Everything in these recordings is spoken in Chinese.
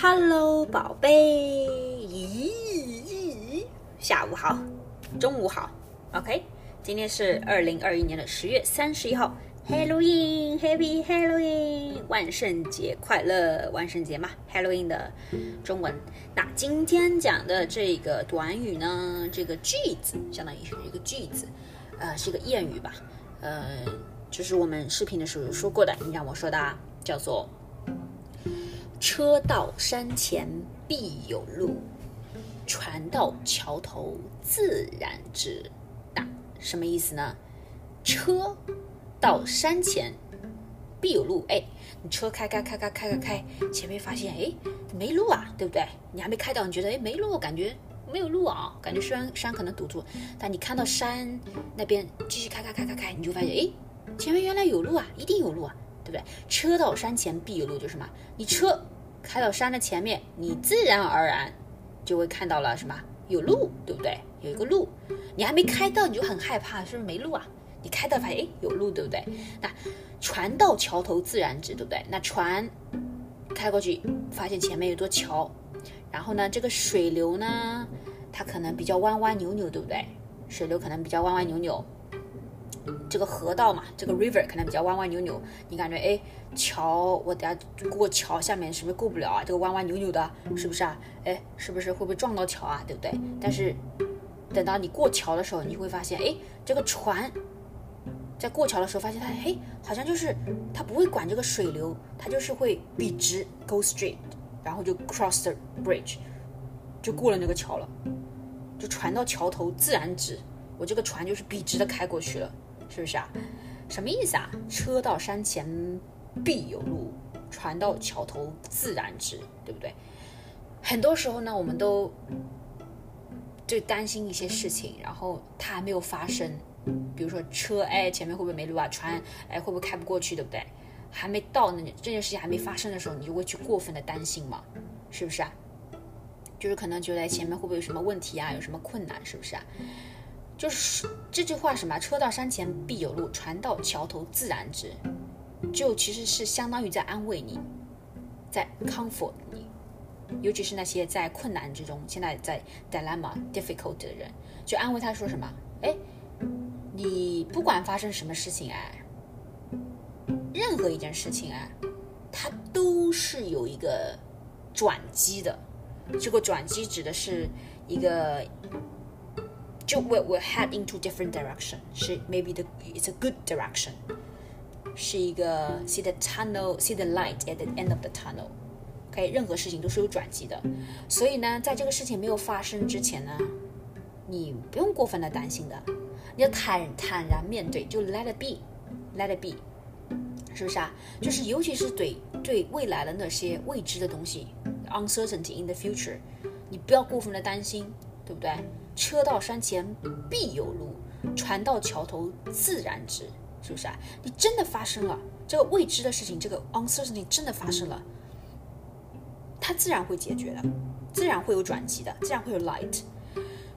Hello，宝贝，咦，下午好，中午好，OK，今天是二零二一年的十月三十一号，Halloween，Happy Halloween，万圣节快乐，万圣节嘛，Halloween 的中文。那今天讲的这个短语呢，这个句子相当于是一个句子，呃，是一个谚语吧，呃，就是我们视频的时候有说过的，你让我说的啊，叫做。车到山前必有路，船到桥头自然直。那什么意思呢？车到山前必有路。哎，你车开开开开开开开，前面发现哎没路啊，对不对？你还没开到，你觉得哎没路，感觉没有路啊，感觉山山可能堵住。但你看到山那边继续开开开开开，你就发现哎前面原来有路啊，一定有路啊。对不对？车到山前必有路，就是什么？你车开到山的前面，你自然而然就会看到了什么？有路，对不对？有一个路，你还没开到，你就很害怕，是不是没路啊？你开到发现，哎，有路，对不对？那船到桥头自然直，对不对？那船开过去，发现前面有座桥，然后呢，这个水流呢，它可能比较弯弯扭扭，对不对？水流可能比较弯弯扭扭。这个河道嘛，这个 river 可能比较弯弯扭扭，你感觉哎，桥我等下过桥，下面是不是过不了啊？这个弯弯扭扭的，是不是啊？哎，是不是会不会撞到桥啊？对不对？但是等到你过桥的时候，你会发现，哎，这个船在过桥的时候，发现它，嘿，好像就是它不会管这个水流，它就是会笔直 go straight，然后就 cross the bridge，就过了那个桥了，就船到桥头自然直，我这个船就是笔直的开过去了。是不是啊？什么意思啊？车到山前必有路，船到桥头自然直，对不对？很多时候呢，我们都就担心一些事情，然后它还没有发生。比如说车，哎，前面会不会没路啊？船，哎，会不会开不过去，对不对？还没到那这件事情还没发生的时候，你就会去过分的担心嘛？是不是啊？就是可能觉得前面会不会有什么问题啊？有什么困难？是不是啊？就是这句话什么？车到山前必有路，船到桥头自然直。就其实是相当于在安慰你，在 comfort 你，尤其是那些在困难之中，现在在 dilemma difficult 的人，就安慰他说什么？哎，你不管发生什么事情哎，任何一件事情哎，它都是有一个转机的。这个转机指的是一个。就 will will head into different direction，是 maybe the it's a good direction，是一个 see the tunnel see the light at the end of the tunnel。OK，任何事情都是有转机的，所以呢，在这个事情没有发生之前呢，你不用过分的担心的，你要坦坦然面对，就 let it be，let it be，是不是啊？就是尤其是对对未来的那些未知的东西，uncertainty in the future，你不要过分的担心，对不对？ 车到山前必有路，船到桥头自然直，是不是啊？你真的发生了这个未知的事情，这个 uncertainty 真的发生了，它自然会解决的，自然会有转机的，自然会有 light。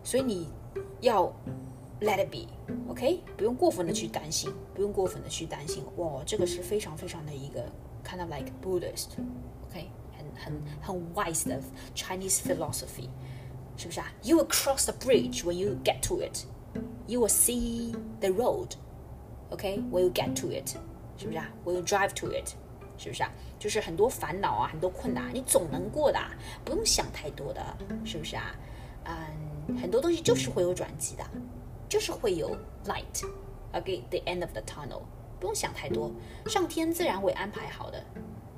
所以你要 let it be，OK？不用过分的去担心，不用过分的去担心。哇，这个是非常非常的一个 kind of like Buddhist，OK？很很很 wise 的 Chinese philosophy。是不是啊？You will cross the bridge when you get to it. You will see the road. OK, when you get to it，是不是啊？When you drive to it，是不是啊？就是很多烦恼啊，很多困难，你总能过的，不用想太多的，是不是啊？嗯，很多东西就是会有转机的，就是会有 light. OK, the end of the tunnel，不用想太多，上天自然会安排好的。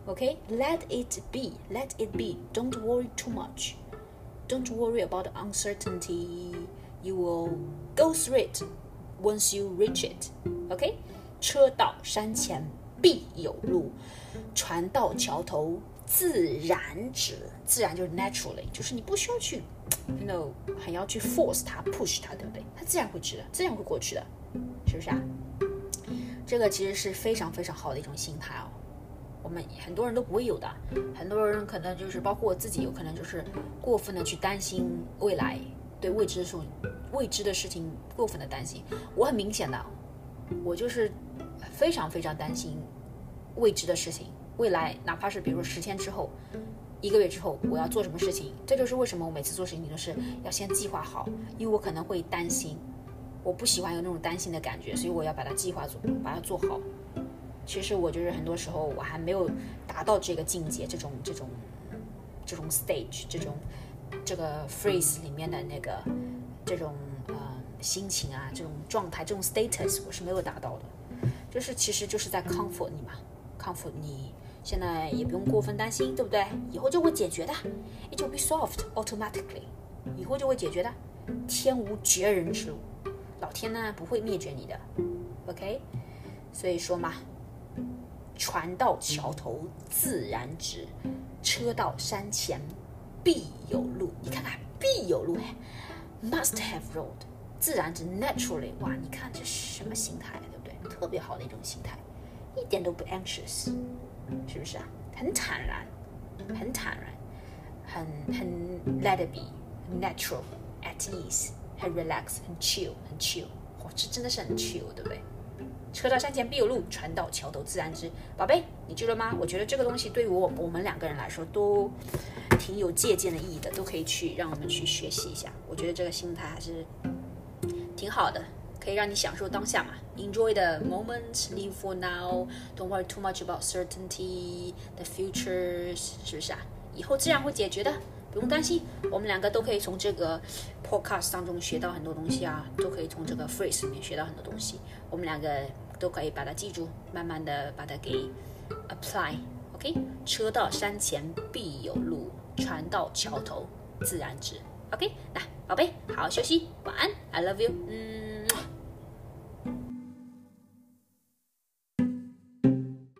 OK, let it be, let it be. Don't worry too much. Don't worry about the uncertainty. You will go through it once you reach it. OK，车到山前必有路，船到桥头自然直。自然就是 naturally，就是你不需要去，you know，很要去 force 它，push 它，对不对？它自然会直的，自然会过去的，是不是啊？这个其实是非常非常好的一种心态哦。们很多人都不会有的，很多人可能就是包括我自己，有可能就是过分的去担心未来，对未知数、未知的事情过分的担心。我很明显的，我就是非常非常担心未知的事情。未来哪怕是比如说十天之后，一个月之后我要做什么事情。这就是为什么我每次做事情都是要先计划好，因为我可能会担心，我不喜欢有那种担心的感觉，所以我要把它计划做，把它做好。其实我就是很多时候我还没有达到这个境界，这种这种这种 stage，这种这个 phrase 里面的那个这种呃心情啊，这种状态，这种 status 我是没有达到的。就是其实就是在 comfort 你嘛，comfort 你现在也不用过分担心，对不对？以后就会解决的，it will be solved automatically，以后就会解决的，天无绝人之路，老天呢不会灭绝你的，OK？所以说嘛。船到桥头自然直，车到山前必有路。你看看，必有路哎，must have road，自然直，naturally。哇，你看这是什么心态，对不对？特别好的一种心态，一点都不 anxious，是不是啊？很坦然，很坦然，很很 let it be，natural，at ease，很 relax，很 chill，很 chill。哇，这真的是很 chill，对不对？车到山前必有路，船到桥头自然直。宝贝，你记了吗？我觉得这个东西对于我我们两个人来说都挺有借鉴的意义的，都可以去让我们去学习一下。我觉得这个心态还是挺好的，可以让你享受当下嘛。Enjoy the moment, live for now. Don't worry too much about certainty, the future，是不是啊？以后自然会解决的。不用担心，我们两个都可以从这个 podcast 当中学到很多东西啊，都可以从这个 phrase 里面学到很多东西。我们两个都可以把它记住，慢慢的把它给 apply。OK，车到山前必有路，船到桥头自然直。OK，来，宝贝，好好休息，晚安，I love you，嗯。